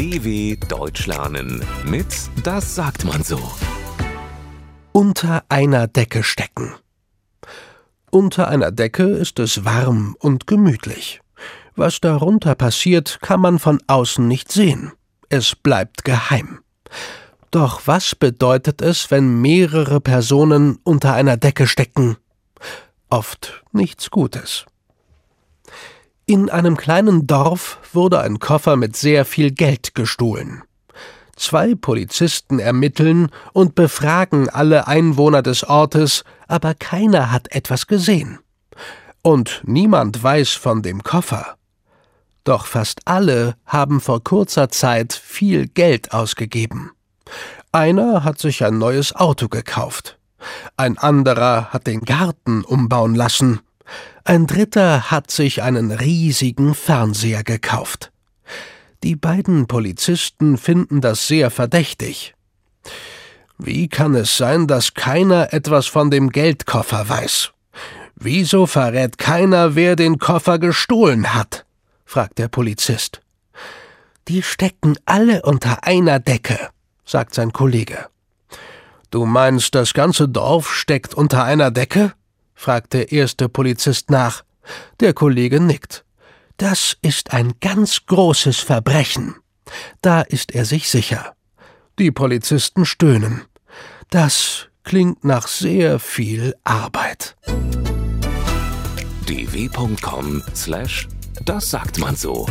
DW Deutsch lernen mit Das sagt man so. Unter einer Decke stecken. Unter einer Decke ist es warm und gemütlich. Was darunter passiert, kann man von außen nicht sehen. Es bleibt geheim. Doch was bedeutet es, wenn mehrere Personen unter einer Decke stecken? Oft nichts Gutes. In einem kleinen Dorf wurde ein Koffer mit sehr viel Geld gestohlen. Zwei Polizisten ermitteln und befragen alle Einwohner des Ortes, aber keiner hat etwas gesehen. Und niemand weiß von dem Koffer. Doch fast alle haben vor kurzer Zeit viel Geld ausgegeben. Einer hat sich ein neues Auto gekauft. Ein anderer hat den Garten umbauen lassen. Ein dritter hat sich einen riesigen Fernseher gekauft. Die beiden Polizisten finden das sehr verdächtig. Wie kann es sein, dass keiner etwas von dem Geldkoffer weiß? Wieso verrät keiner, wer den Koffer gestohlen hat? fragt der Polizist. Die stecken alle unter einer Decke, sagt sein Kollege. Du meinst, das ganze Dorf steckt unter einer Decke? Fragt der erste Polizist nach. Der Kollege nickt. Das ist ein ganz großes Verbrechen. Da ist er sich sicher. Die Polizisten stöhnen. Das klingt nach sehr viel Arbeit. dw.com slash das sagt man so.